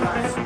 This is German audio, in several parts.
Nice.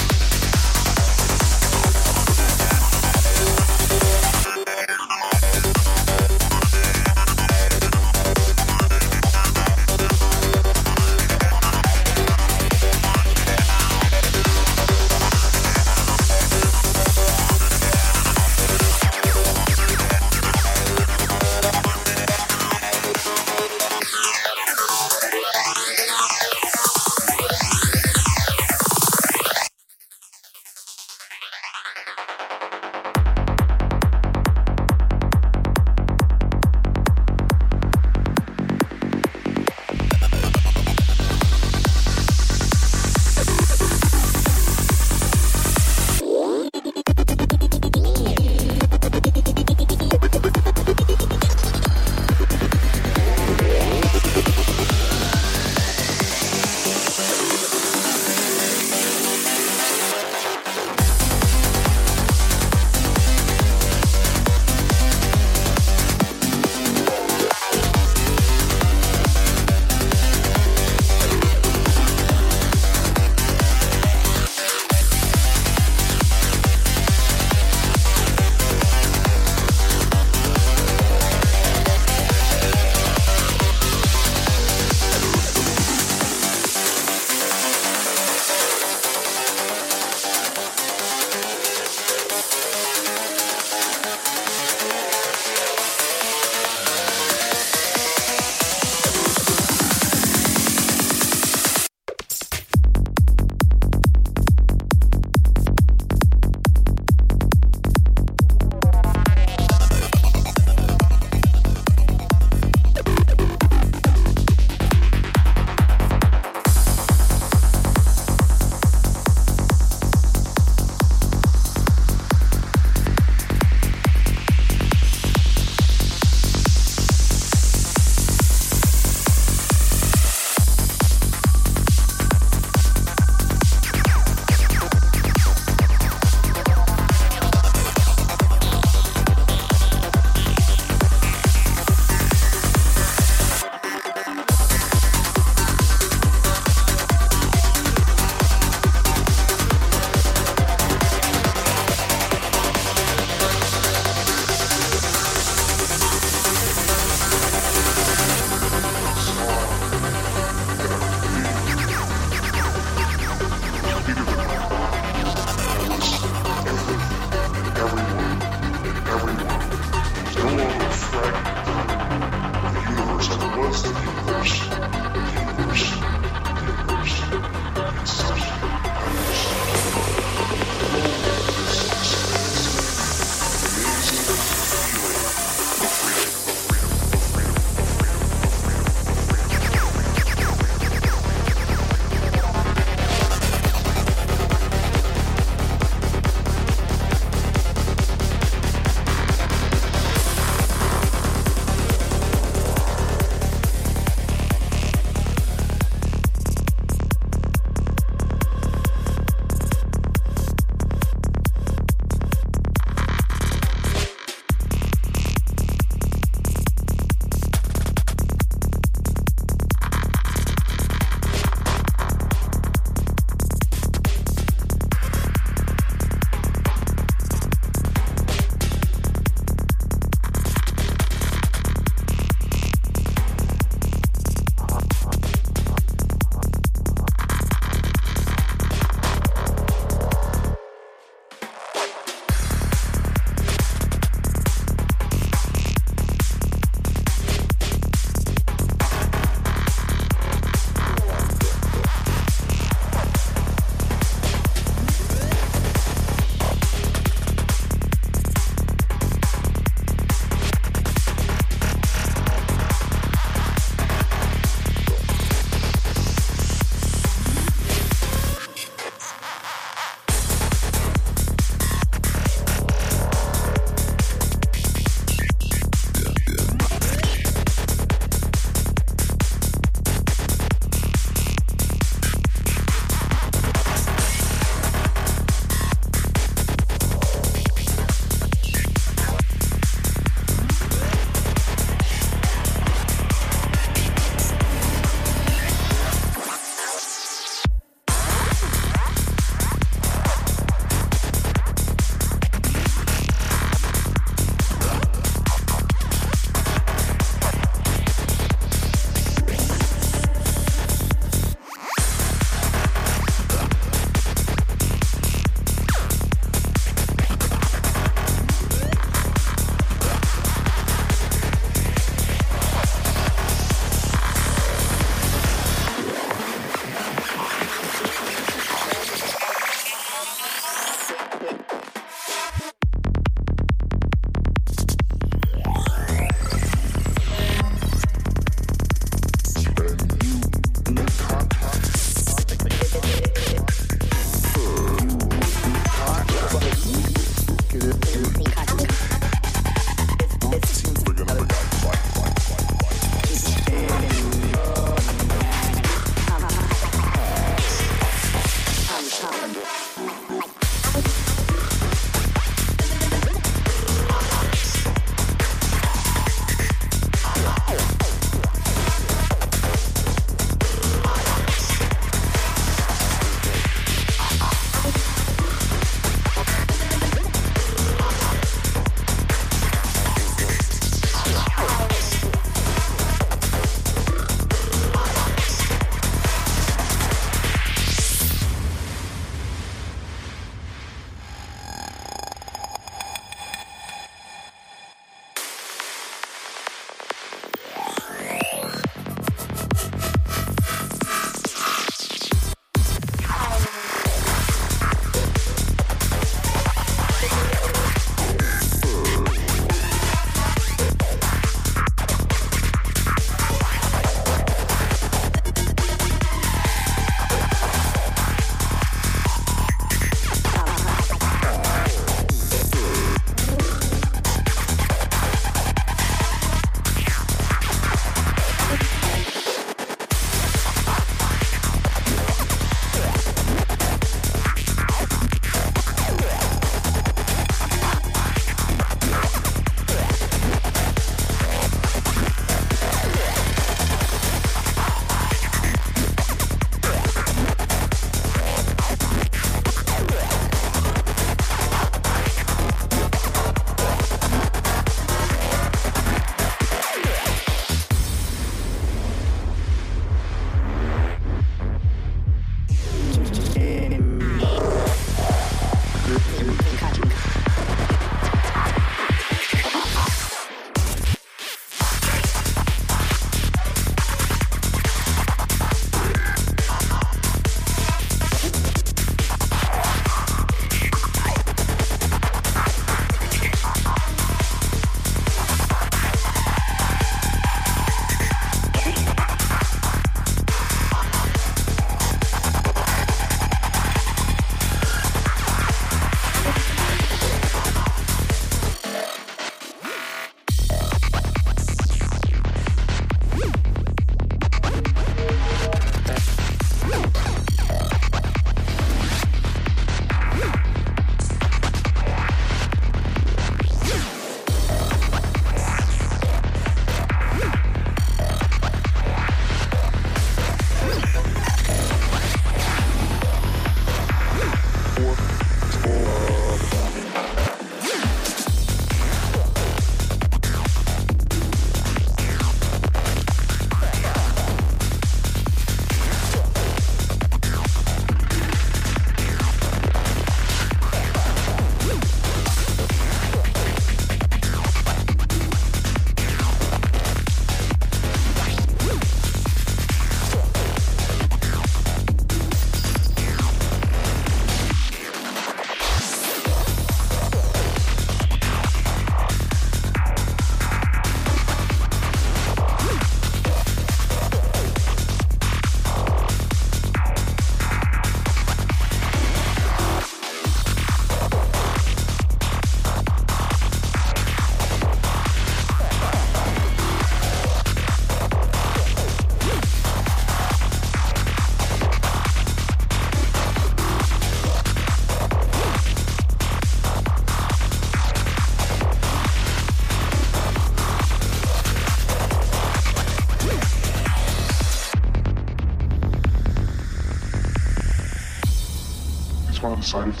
Thank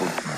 you.